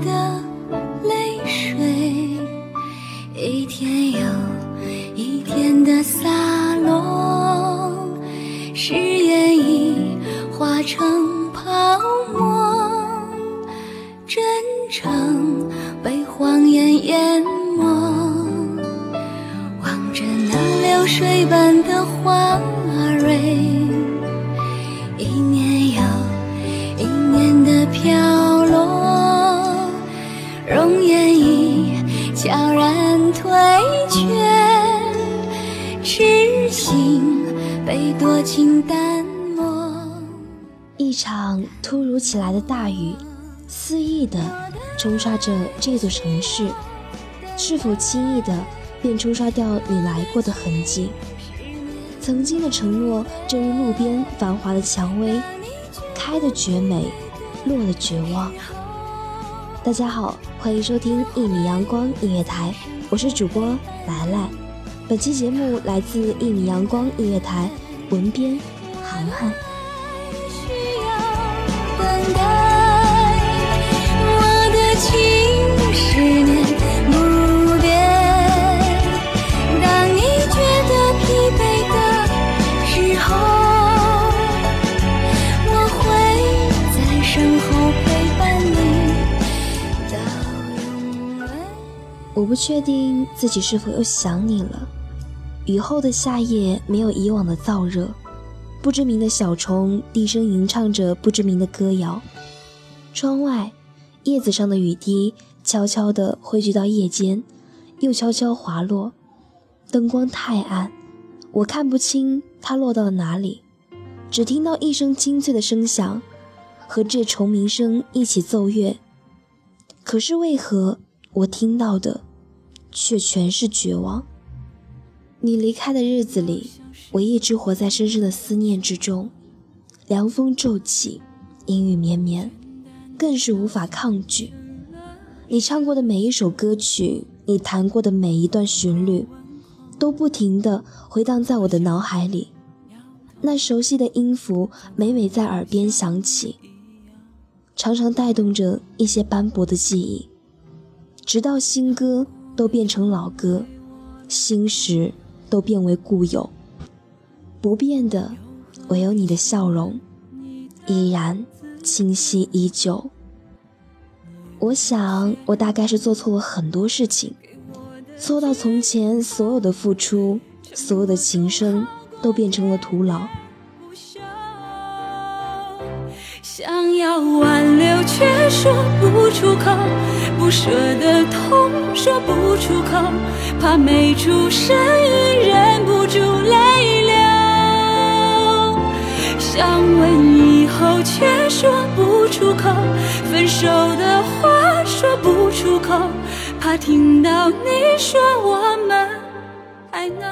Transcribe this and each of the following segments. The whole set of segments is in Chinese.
的泪水，一天又一天的洒落，誓言已化成泡沫，真诚被谎言淹没。望着那流水般的花情淡漠。一场突如其来的大雨，肆意的冲刷着这座城市，是否轻易的便冲刷掉你来过的痕迹？曾经的承诺，正如路边繁华的蔷薇，开的绝美，落的绝望。大家好，欢迎收听一米阳光音乐台，我是主播来来。本期节目来自一米阳光音乐台，文编涵涵。需要等待，我的情十年不变。当你觉得疲惫的时候，我会在身后陪伴你到永远。我不确定自己是否又想你了。雨后的夏夜没有以往的燥热，不知名的小虫低声吟唱着不知名的歌谣。窗外，叶子上的雨滴悄悄地汇聚到夜间，又悄悄滑落。灯光太暗，我看不清它落到了哪里，只听到一声清脆的声响，和这虫鸣声一起奏乐。可是为何我听到的，却全是绝望？你离开的日子里，我一直活在深深的思念之中。凉风骤起，阴雨绵绵，更是无法抗拒。你唱过的每一首歌曲，你弹过的每一段旋律，都不停地回荡在我的脑海里。那熟悉的音符每每在耳边响起，常常带动着一些斑驳的记忆，直到新歌都变成老歌，新时都变为固有。不变的，唯有你的笑容，依然清晰依旧。我想，我大概是做错了很多事情，错到从前所有的付出，所有的情深，都变成了徒劳。想要挽留却说不出口，不舍的痛说不出口，怕没出声音忍不住泪流。想问以后却说不出口，分手的话说不出口，怕听到你说我们还能。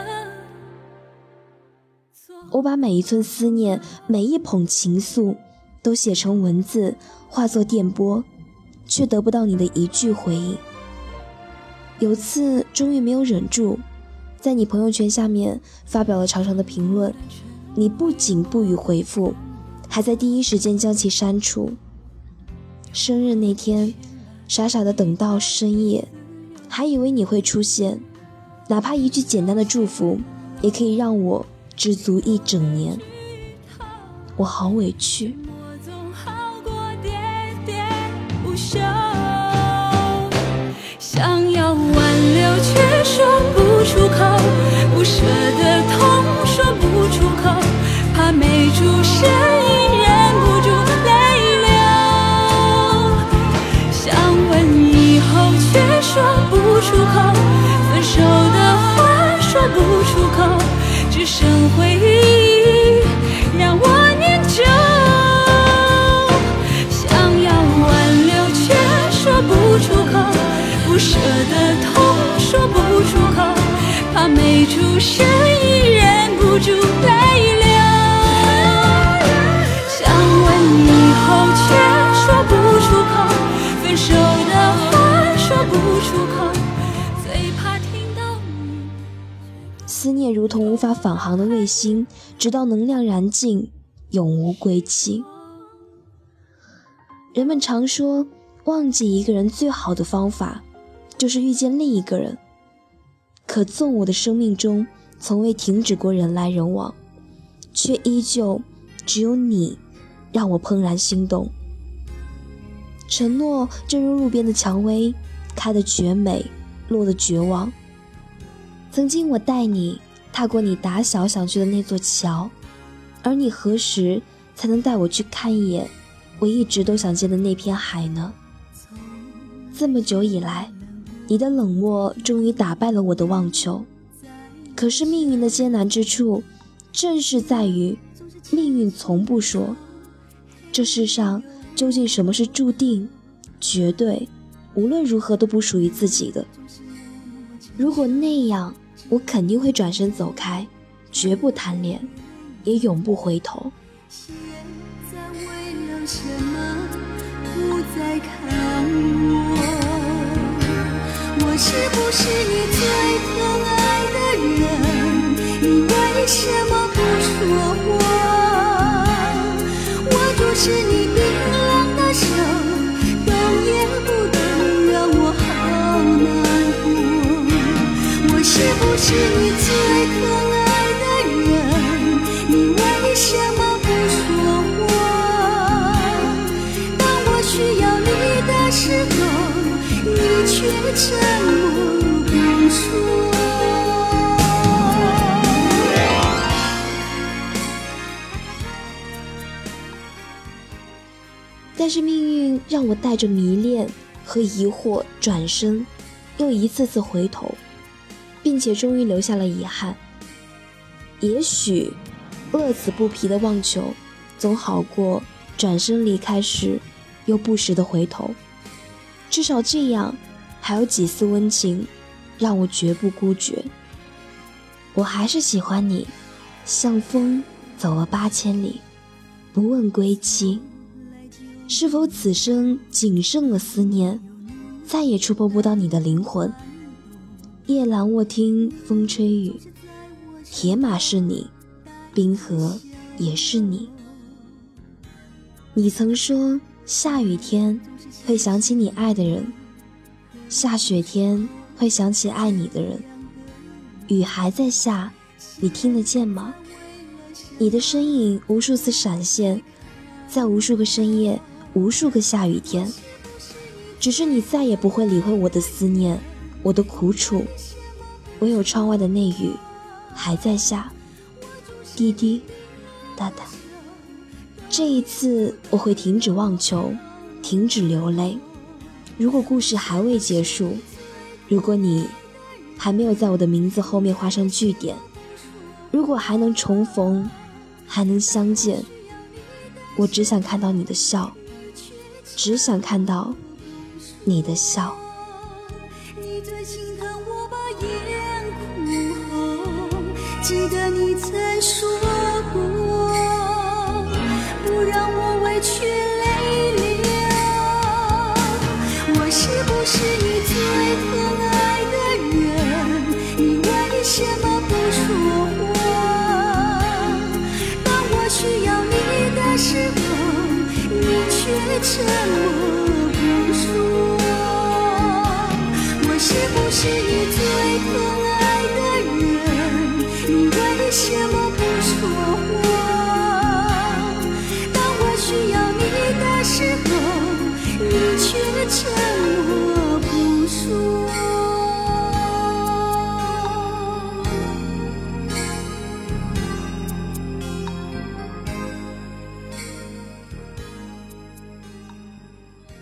我把每一寸思念，每一捧情愫，都写成文字，化作电波，却得不到你的一句回应。有次终于没有忍住，在你朋友圈下面发表了长长的评论，你不仅不予回复，还在第一时间将其删除。生日那天，傻傻的等到深夜，还以为你会出现，哪怕一句简单的祝福，也可以让我知足一整年。我好委屈。思念如同无法返航的卫星，直到能量燃尽，永无归期。人们常说，忘记一个人最好的方法。就是遇见另一个人，可纵我的生命中从未停止过人来人往，却依旧只有你让我怦然心动。承诺正如路边的蔷薇，开得绝美，落得绝望。曾经我带你踏过你打小想去的那座桥，而你何时才能带我去看一眼我一直都想见的那片海呢？这么久以来。你的冷漠终于打败了我的妄求，可是命运的艰难之处，正是在于命运从不说，这世上究竟什么是注定、绝对，无论如何都不属于自己的。如果那样，我肯定会转身走开，绝不贪恋，也永不回头。现在为了什么不再看我？我是不是你最疼爱的人？你为什么是你最疼爱的人？你为什么不说话？当我需要你的时候，你却沉默。但是命运让我带着迷恋和疑惑转身，又一次次回头，并且终于留下了遗憾。也许，乐此不疲的妄求，总好过转身离开时又不时的回头。至少这样，还有几丝温情，让我绝不孤绝。我还是喜欢你，像风走了八千里，不问归期。是否此生仅剩了思念，再也触碰不到你的灵魂？夜阑卧听风吹雨，铁马是你，冰河也是你。你曾说下雨天会想起你爱的人，下雪天会想起爱你的人。雨还在下，你听得见吗？你的身影无数次闪现，在无数个深夜。无数个下雨天，只是你再也不会理会我的思念，我的苦楚，唯有窗外的那雨还在下，滴滴答答。这一次我会停止妄求，停止流泪。如果故事还未结束，如果你还没有在我的名字后面画上句点，如果还能重逢，还能相见，我只想看到你的笑。只想看到你的笑。记得你曾说过不让我委屈泪流我是不是你最疼爱的人？你为什么不说？话当我需要你的时候你却沉默不说？我是不是你最疼爱？什么不说话？当我需要你的时候，你却沉默不说。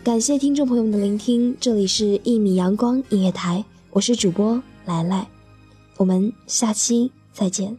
感谢听众朋友们的聆听，这里是《一米阳光音乐台》，我是主播来来，我们下期再见。